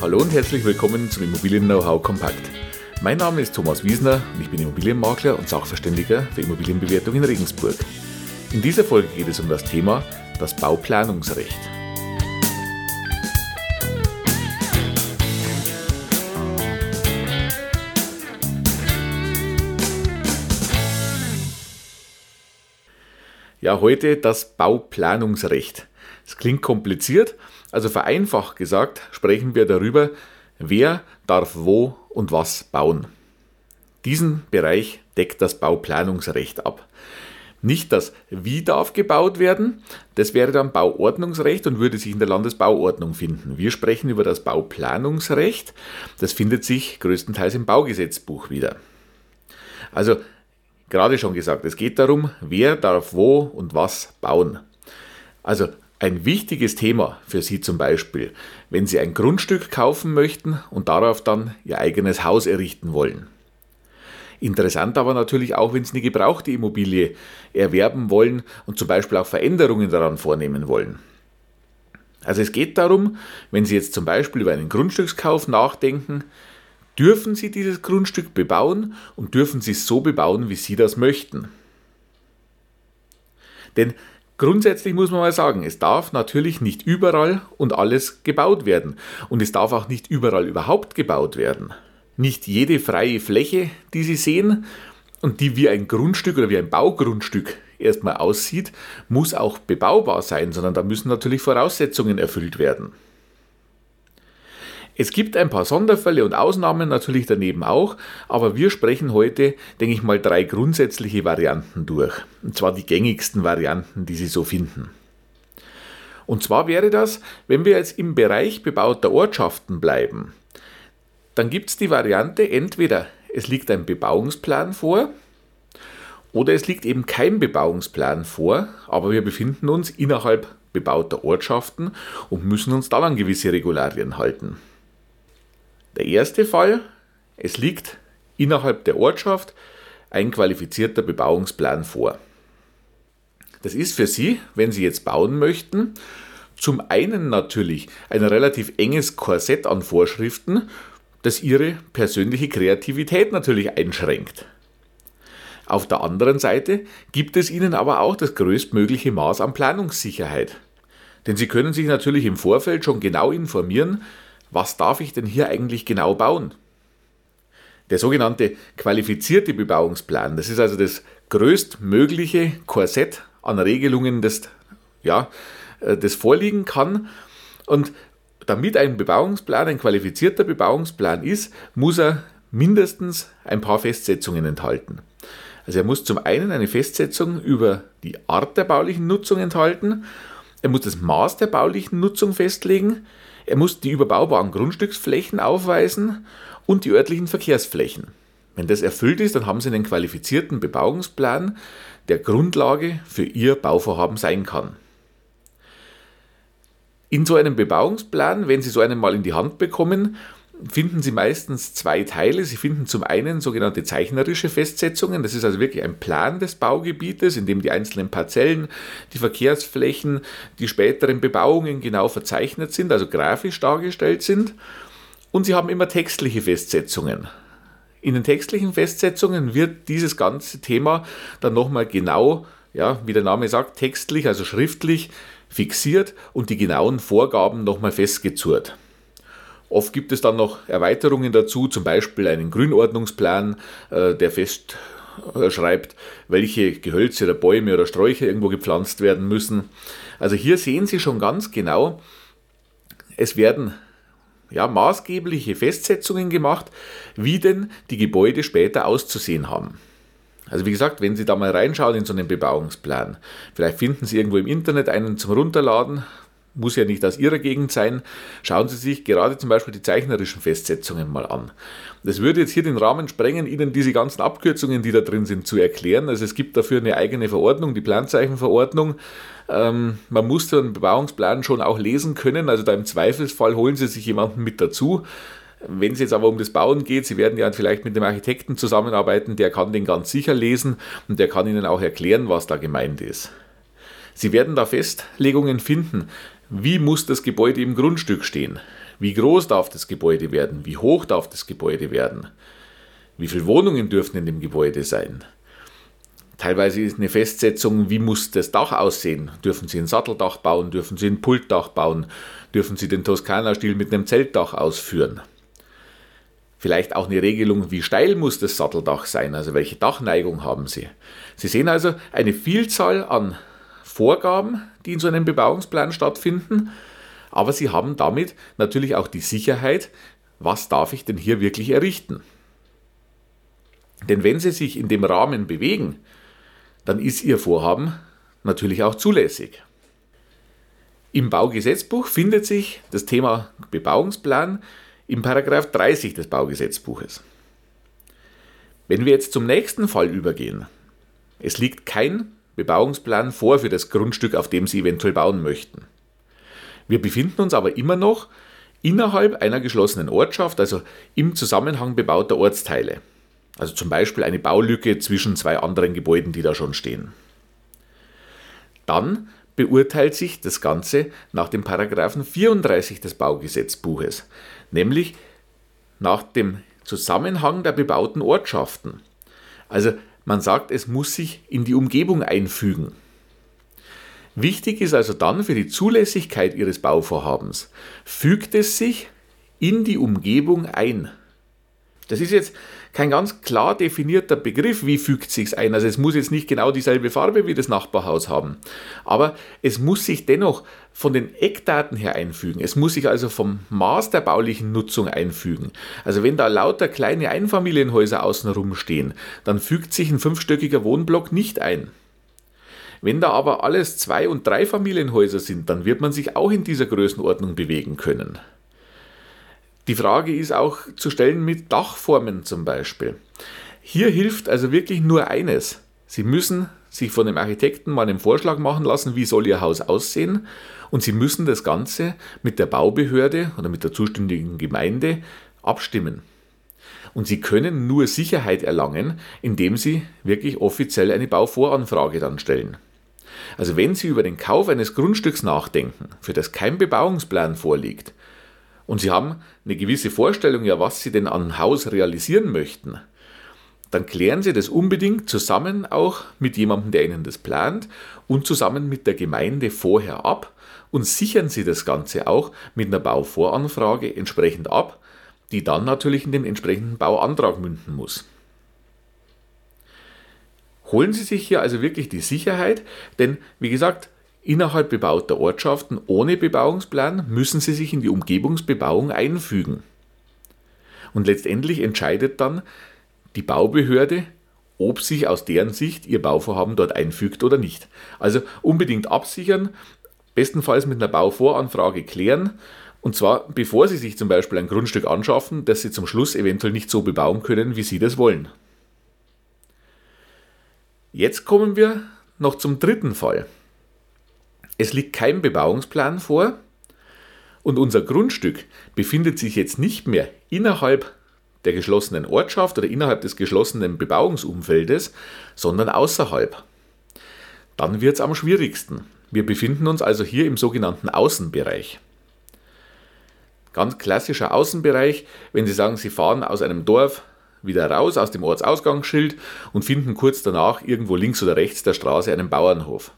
Hallo und herzlich willkommen zum Immobilien Know-how Kompakt. Mein Name ist Thomas Wiesner und ich bin Immobilienmakler und Sachverständiger für Immobilienbewertung in Regensburg. In dieser Folge geht es um das Thema das Bauplanungsrecht. Ja, heute das Bauplanungsrecht. Es klingt kompliziert, also vereinfacht gesagt sprechen wir darüber, wer darf wo und was bauen. Diesen Bereich deckt das Bauplanungsrecht ab. Nicht das Wie darf gebaut werden, das wäre dann Bauordnungsrecht und würde sich in der Landesbauordnung finden. Wir sprechen über das Bauplanungsrecht, das findet sich größtenteils im Baugesetzbuch wieder. Also, gerade schon gesagt, es geht darum, wer darf wo und was bauen. Also ein wichtiges Thema für Sie zum Beispiel, wenn Sie ein Grundstück kaufen möchten und darauf dann Ihr eigenes Haus errichten wollen. Interessant aber natürlich auch, wenn Sie eine gebrauchte Immobilie erwerben wollen und zum Beispiel auch Veränderungen daran vornehmen wollen. Also es geht darum, wenn Sie jetzt zum Beispiel über einen Grundstückskauf nachdenken, dürfen Sie dieses Grundstück bebauen und dürfen Sie es so bebauen, wie Sie das möchten. Denn Grundsätzlich muss man mal sagen, es darf natürlich nicht überall und alles gebaut werden. Und es darf auch nicht überall überhaupt gebaut werden. Nicht jede freie Fläche, die Sie sehen und die wie ein Grundstück oder wie ein Baugrundstück erstmal aussieht, muss auch bebaubar sein, sondern da müssen natürlich Voraussetzungen erfüllt werden. Es gibt ein paar Sonderfälle und Ausnahmen natürlich daneben auch, aber wir sprechen heute, denke ich mal, drei grundsätzliche Varianten durch. Und zwar die gängigsten Varianten, die Sie so finden. Und zwar wäre das, wenn wir jetzt im Bereich bebauter Ortschaften bleiben, dann gibt es die Variante, entweder es liegt ein Bebauungsplan vor, oder es liegt eben kein Bebauungsplan vor, aber wir befinden uns innerhalb bebauter Ortschaften und müssen uns dann an gewisse Regularien halten. Der erste Fall, es liegt innerhalb der Ortschaft ein qualifizierter Bebauungsplan vor. Das ist für Sie, wenn Sie jetzt bauen möchten, zum einen natürlich ein relativ enges Korsett an Vorschriften, das Ihre persönliche Kreativität natürlich einschränkt. Auf der anderen Seite gibt es Ihnen aber auch das größtmögliche Maß an Planungssicherheit. Denn Sie können sich natürlich im Vorfeld schon genau informieren, was darf ich denn hier eigentlich genau bauen? Der sogenannte qualifizierte Bebauungsplan, das ist also das größtmögliche Korsett an Regelungen, das, ja, äh, das vorliegen kann. Und damit ein Bebauungsplan ein qualifizierter Bebauungsplan ist, muss er mindestens ein paar Festsetzungen enthalten. Also er muss zum einen eine Festsetzung über die Art der baulichen Nutzung enthalten, er muss das Maß der baulichen Nutzung festlegen, er muss die überbaubaren Grundstücksflächen aufweisen und die örtlichen Verkehrsflächen. Wenn das erfüllt ist, dann haben Sie einen qualifizierten Bebauungsplan, der Grundlage für Ihr Bauvorhaben sein kann. In so einem Bebauungsplan, wenn Sie so einen mal in die Hand bekommen, finden Sie meistens zwei Teile. Sie finden zum einen sogenannte zeichnerische Festsetzungen. Das ist also wirklich ein Plan des Baugebietes, in dem die einzelnen Parzellen, die Verkehrsflächen, die späteren Bebauungen genau verzeichnet sind, also grafisch dargestellt sind. Und Sie haben immer textliche Festsetzungen. In den textlichen Festsetzungen wird dieses ganze Thema dann nochmal genau, ja, wie der Name sagt, textlich, also schriftlich fixiert und die genauen Vorgaben nochmal festgezurrt. Oft gibt es dann noch Erweiterungen dazu, zum Beispiel einen Grünordnungsplan, äh, der festschreibt, welche Gehölze oder Bäume oder Sträucher irgendwo gepflanzt werden müssen. Also hier sehen Sie schon ganz genau, es werden ja, maßgebliche Festsetzungen gemacht, wie denn die Gebäude später auszusehen haben. Also wie gesagt, wenn Sie da mal reinschauen in so einen Bebauungsplan, vielleicht finden Sie irgendwo im Internet einen zum Runterladen, muss ja nicht aus Ihrer Gegend sein. Schauen Sie sich gerade zum Beispiel die zeichnerischen Festsetzungen mal an. Das würde jetzt hier den Rahmen sprengen, Ihnen diese ganzen Abkürzungen, die da drin sind, zu erklären. Also es gibt dafür eine eigene Verordnung, die Planzeichenverordnung. Ähm, man muss den Bebauungsplan schon auch lesen können. Also da im Zweifelsfall holen Sie sich jemanden mit dazu. Wenn es jetzt aber um das Bauen geht, Sie werden ja vielleicht mit dem Architekten zusammenarbeiten, der kann den ganz sicher lesen und der kann Ihnen auch erklären, was da gemeint ist. Sie werden da Festlegungen finden. Wie muss das Gebäude im Grundstück stehen? Wie groß darf das Gebäude werden? Wie hoch darf das Gebäude werden? Wie viele Wohnungen dürfen in dem Gebäude sein? Teilweise ist eine Festsetzung, wie muss das Dach aussehen? Dürfen Sie ein Satteldach bauen? Dürfen Sie ein Pultdach bauen? Dürfen Sie den Toskana-Stil mit einem Zeltdach ausführen? Vielleicht auch eine Regelung, wie steil muss das Satteldach sein, also welche Dachneigung haben Sie. Sie sehen also eine Vielzahl an Vorgaben, die in so einem Bebauungsplan stattfinden, aber Sie haben damit natürlich auch die Sicherheit, was darf ich denn hier wirklich errichten. Denn wenn Sie sich in dem Rahmen bewegen, dann ist Ihr Vorhaben natürlich auch zulässig. Im Baugesetzbuch findet sich das Thema Bebauungsplan im Paragraph 30 des Baugesetzbuches. Wenn wir jetzt zum nächsten Fall übergehen, es liegt kein Bebauungsplan vor für das Grundstück, auf dem Sie eventuell bauen möchten. Wir befinden uns aber immer noch innerhalb einer geschlossenen Ortschaft, also im Zusammenhang bebauter Ortsteile. Also zum Beispiel eine Baulücke zwischen zwei anderen Gebäuden, die da schon stehen. Dann beurteilt sich das Ganze nach dem Paragraphen 34 des Baugesetzbuches, nämlich nach dem Zusammenhang der bebauten Ortschaften. Also man sagt, es muss sich in die Umgebung einfügen. Wichtig ist also dann für die Zulässigkeit Ihres Bauvorhabens, fügt es sich in die Umgebung ein. Das ist jetzt kein ganz klar definierter Begriff, wie fügt sich's ein. Also es muss jetzt nicht genau dieselbe Farbe wie das Nachbarhaus haben, aber es muss sich dennoch von den Eckdaten her einfügen. Es muss sich also vom Maß der baulichen Nutzung einfügen. Also wenn da lauter kleine Einfamilienhäuser außenrum stehen, dann fügt sich ein fünfstöckiger Wohnblock nicht ein. Wenn da aber alles Zwei- und Dreifamilienhäuser sind, dann wird man sich auch in dieser Größenordnung bewegen können. Die Frage ist auch zu stellen mit Dachformen zum Beispiel. Hier hilft also wirklich nur eines. Sie müssen sich von dem Architekten mal einen Vorschlag machen lassen, wie soll Ihr Haus aussehen und Sie müssen das Ganze mit der Baubehörde oder mit der zuständigen Gemeinde abstimmen. Und Sie können nur Sicherheit erlangen, indem Sie wirklich offiziell eine Bauvoranfrage dann stellen. Also wenn Sie über den Kauf eines Grundstücks nachdenken, für das kein Bebauungsplan vorliegt, und Sie haben eine gewisse Vorstellung, ja, was Sie denn an Haus realisieren möchten, dann klären Sie das unbedingt zusammen auch mit jemandem, der Ihnen das plant und zusammen mit der Gemeinde vorher ab und sichern Sie das Ganze auch mit einer Bauvoranfrage entsprechend ab, die dann natürlich in den entsprechenden Bauantrag münden muss. Holen Sie sich hier also wirklich die Sicherheit, denn wie gesagt, Innerhalb bebauter Ortschaften ohne Bebauungsplan müssen sie sich in die Umgebungsbebauung einfügen. Und letztendlich entscheidet dann die Baubehörde, ob sich aus deren Sicht ihr Bauvorhaben dort einfügt oder nicht. Also unbedingt absichern, bestenfalls mit einer Bauvoranfrage klären, und zwar bevor Sie sich zum Beispiel ein Grundstück anschaffen, das Sie zum Schluss eventuell nicht so bebauen können, wie Sie das wollen. Jetzt kommen wir noch zum dritten Fall. Es liegt kein Bebauungsplan vor und unser Grundstück befindet sich jetzt nicht mehr innerhalb der geschlossenen Ortschaft oder innerhalb des geschlossenen Bebauungsumfeldes, sondern außerhalb. Dann wird es am schwierigsten. Wir befinden uns also hier im sogenannten Außenbereich. Ganz klassischer Außenbereich, wenn Sie sagen, Sie fahren aus einem Dorf wieder raus aus dem Ortsausgangsschild und finden kurz danach irgendwo links oder rechts der Straße einen Bauernhof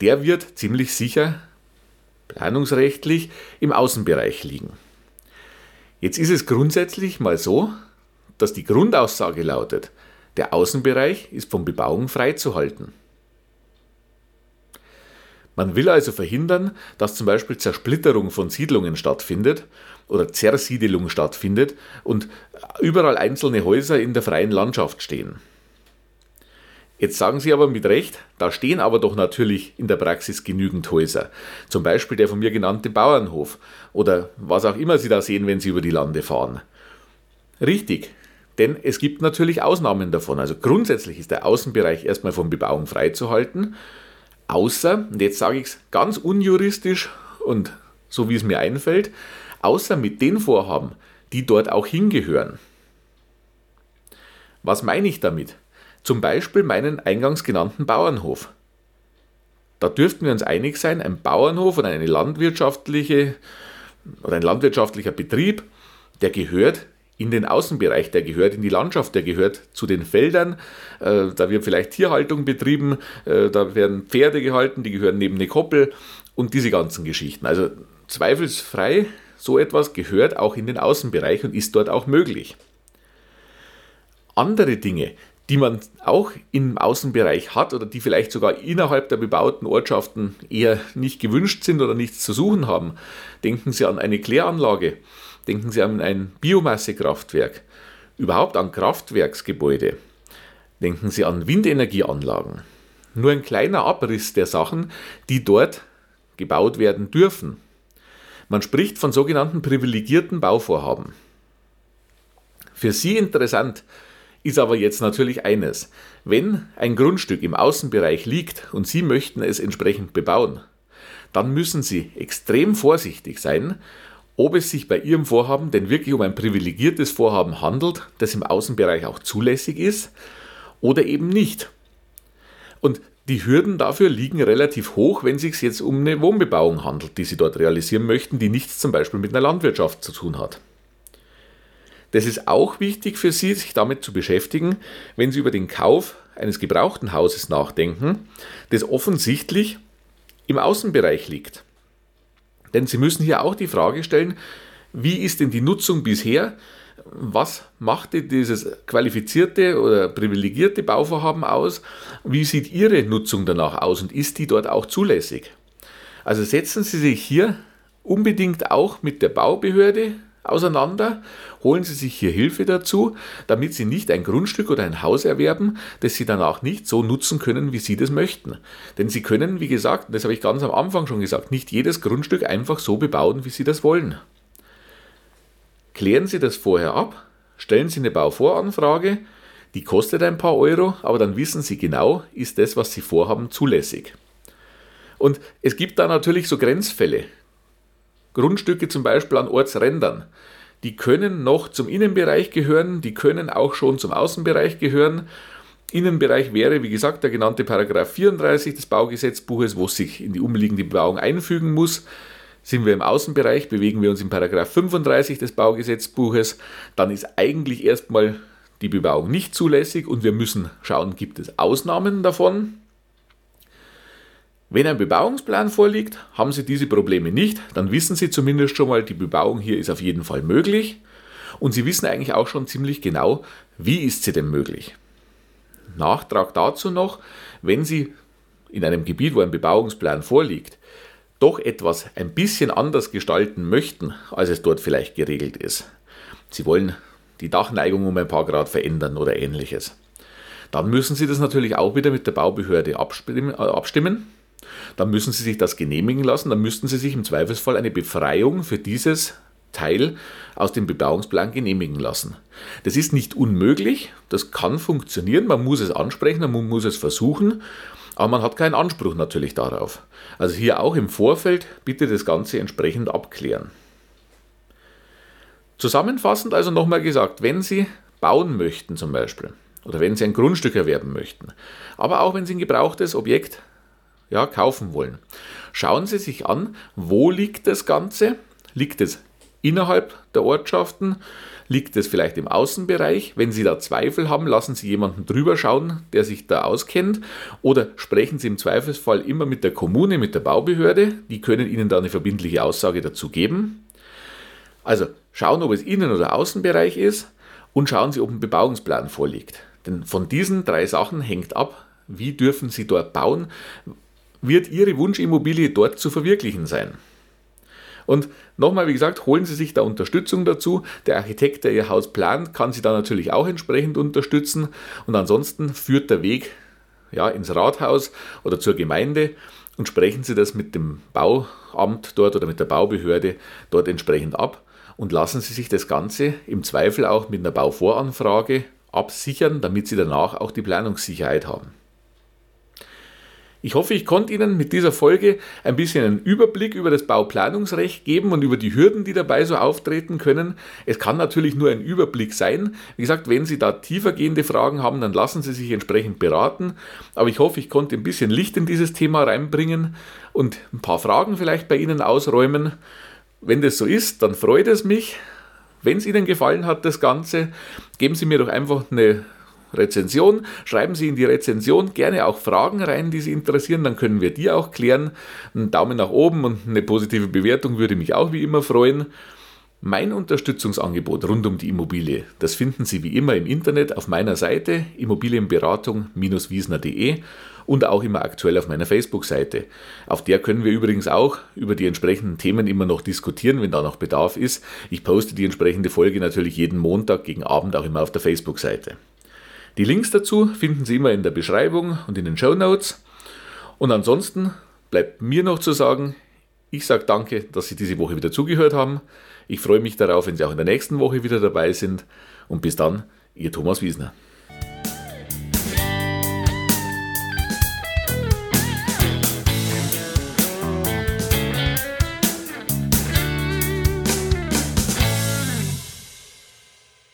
der wird ziemlich sicher planungsrechtlich im Außenbereich liegen. Jetzt ist es grundsätzlich mal so, dass die Grundaussage lautet, der Außenbereich ist von Bebauung freizuhalten. Man will also verhindern, dass zum Beispiel Zersplitterung von Siedlungen stattfindet oder Zersiedelung stattfindet und überall einzelne Häuser in der freien Landschaft stehen. Jetzt sagen Sie aber mit Recht, da stehen aber doch natürlich in der Praxis genügend Häuser. Zum Beispiel der von mir genannte Bauernhof oder was auch immer Sie da sehen, wenn Sie über die Lande fahren. Richtig, denn es gibt natürlich Ausnahmen davon. Also grundsätzlich ist der Außenbereich erstmal von Bebauung freizuhalten, außer, und jetzt sage ich es ganz unjuristisch und so wie es mir einfällt, außer mit den Vorhaben, die dort auch hingehören. Was meine ich damit? Zum Beispiel meinen eingangs genannten Bauernhof. Da dürften wir uns einig sein, ein Bauernhof oder eine landwirtschaftliche oder ein landwirtschaftlicher Betrieb, der gehört in den Außenbereich, der gehört in die Landschaft, der gehört zu den Feldern. Äh, da wird vielleicht Tierhaltung betrieben, äh, da werden Pferde gehalten, die gehören neben eine Koppel und diese ganzen Geschichten. Also zweifelsfrei, so etwas gehört auch in den Außenbereich und ist dort auch möglich. Andere Dinge, die man auch im Außenbereich hat oder die vielleicht sogar innerhalb der bebauten Ortschaften eher nicht gewünscht sind oder nichts zu suchen haben. Denken Sie an eine Kläranlage, denken Sie an ein Biomassekraftwerk, überhaupt an Kraftwerksgebäude, denken Sie an Windenergieanlagen. Nur ein kleiner Abriss der Sachen, die dort gebaut werden dürfen. Man spricht von sogenannten privilegierten Bauvorhaben. Für Sie interessant ist aber jetzt natürlich eines. Wenn ein Grundstück im Außenbereich liegt und Sie möchten es entsprechend bebauen, dann müssen Sie extrem vorsichtig sein, ob es sich bei Ihrem Vorhaben denn wirklich um ein privilegiertes Vorhaben handelt, das im Außenbereich auch zulässig ist oder eben nicht. Und die Hürden dafür liegen relativ hoch, wenn es sich jetzt um eine Wohnbebauung handelt, die Sie dort realisieren möchten, die nichts zum Beispiel mit einer Landwirtschaft zu tun hat. Das ist auch wichtig für Sie, sich damit zu beschäftigen, wenn Sie über den Kauf eines gebrauchten Hauses nachdenken, das offensichtlich im Außenbereich liegt. Denn Sie müssen hier auch die Frage stellen, wie ist denn die Nutzung bisher? Was machte dieses qualifizierte oder privilegierte Bauvorhaben aus? Wie sieht Ihre Nutzung danach aus und ist die dort auch zulässig? Also setzen Sie sich hier unbedingt auch mit der Baubehörde auseinander, holen Sie sich hier Hilfe dazu, damit Sie nicht ein Grundstück oder ein Haus erwerben, das Sie danach nicht so nutzen können, wie Sie das möchten. Denn Sie können, wie gesagt, das habe ich ganz am Anfang schon gesagt, nicht jedes Grundstück einfach so bebauen, wie Sie das wollen. Klären Sie das vorher ab, stellen Sie eine Bauvoranfrage, die kostet ein paar Euro, aber dann wissen Sie genau, ist das, was Sie vorhaben, zulässig. Und es gibt da natürlich so Grenzfälle. Grundstücke zum Beispiel an Ortsrändern. Die können noch zum Innenbereich gehören, die können auch schon zum Außenbereich gehören. Innenbereich wäre, wie gesagt, der genannte Paragraph 34 des Baugesetzbuches, wo sich in die umliegende Bebauung einfügen muss. Sind wir im Außenbereich, bewegen wir uns im Paragraph 35 des Baugesetzbuches, dann ist eigentlich erstmal die Bebauung nicht zulässig und wir müssen schauen, gibt es Ausnahmen davon. Wenn ein Bebauungsplan vorliegt, haben Sie diese Probleme nicht, dann wissen Sie zumindest schon mal, die Bebauung hier ist auf jeden Fall möglich und Sie wissen eigentlich auch schon ziemlich genau, wie ist sie denn möglich. Nachtrag dazu noch, wenn Sie in einem Gebiet, wo ein Bebauungsplan vorliegt, doch etwas ein bisschen anders gestalten möchten, als es dort vielleicht geregelt ist. Sie wollen die Dachneigung um ein paar Grad verändern oder ähnliches. Dann müssen Sie das natürlich auch wieder mit der Baubehörde abstimmen. Dann müssen Sie sich das genehmigen lassen, dann müssten Sie sich im Zweifelsfall eine Befreiung für dieses Teil aus dem Bebauungsplan genehmigen lassen. Das ist nicht unmöglich, das kann funktionieren, man muss es ansprechen, man muss es versuchen, aber man hat keinen Anspruch natürlich darauf. Also hier auch im Vorfeld bitte das Ganze entsprechend abklären. Zusammenfassend also nochmal gesagt, wenn Sie bauen möchten zum Beispiel oder wenn Sie ein Grundstück erwerben möchten, aber auch wenn Sie ein gebrauchtes Objekt ja, kaufen wollen. Schauen Sie sich an, wo liegt das Ganze? Liegt es innerhalb der Ortschaften? Liegt es vielleicht im Außenbereich? Wenn Sie da Zweifel haben, lassen Sie jemanden drüber schauen, der sich da auskennt. Oder sprechen Sie im Zweifelsfall immer mit der Kommune, mit der Baubehörde. Die können Ihnen da eine verbindliche Aussage dazu geben. Also schauen, ob es Innen- oder Außenbereich ist und schauen Sie, ob ein Bebauungsplan vorliegt. Denn von diesen drei Sachen hängt ab, wie dürfen Sie dort bauen, wird Ihre Wunschimmobilie dort zu verwirklichen sein. Und nochmal, wie gesagt, holen Sie sich da Unterstützung dazu. Der Architekt, der Ihr Haus plant, kann Sie da natürlich auch entsprechend unterstützen. Und ansonsten führt der Weg ja, ins Rathaus oder zur Gemeinde und sprechen Sie das mit dem Bauamt dort oder mit der Baubehörde dort entsprechend ab und lassen Sie sich das Ganze im Zweifel auch mit einer Bauvoranfrage absichern, damit Sie danach auch die Planungssicherheit haben. Ich hoffe, ich konnte Ihnen mit dieser Folge ein bisschen einen Überblick über das Bauplanungsrecht geben und über die Hürden, die dabei so auftreten können. Es kann natürlich nur ein Überblick sein. Wie gesagt, wenn Sie da tiefergehende Fragen haben, dann lassen Sie sich entsprechend beraten. Aber ich hoffe, ich konnte ein bisschen Licht in dieses Thema reinbringen und ein paar Fragen vielleicht bei Ihnen ausräumen. Wenn das so ist, dann freut es mich. Wenn es Ihnen gefallen hat, das Ganze, geben Sie mir doch einfach eine Rezension. Schreiben Sie in die Rezension gerne auch Fragen rein, die Sie interessieren, dann können wir die auch klären. Ein Daumen nach oben und eine positive Bewertung würde mich auch wie immer freuen. Mein Unterstützungsangebot rund um die Immobilie, das finden Sie wie immer im Internet auf meiner Seite immobilienberatung-wiesner.de und auch immer aktuell auf meiner Facebook-Seite. Auf der können wir übrigens auch über die entsprechenden Themen immer noch diskutieren, wenn da noch Bedarf ist. Ich poste die entsprechende Folge natürlich jeden Montag gegen Abend auch immer auf der Facebook-Seite. Die Links dazu finden Sie immer in der Beschreibung und in den Show Notes. Und ansonsten bleibt mir noch zu sagen, ich sage danke, dass Sie diese Woche wieder zugehört haben. Ich freue mich darauf, wenn Sie auch in der nächsten Woche wieder dabei sind. Und bis dann, Ihr Thomas Wiesner.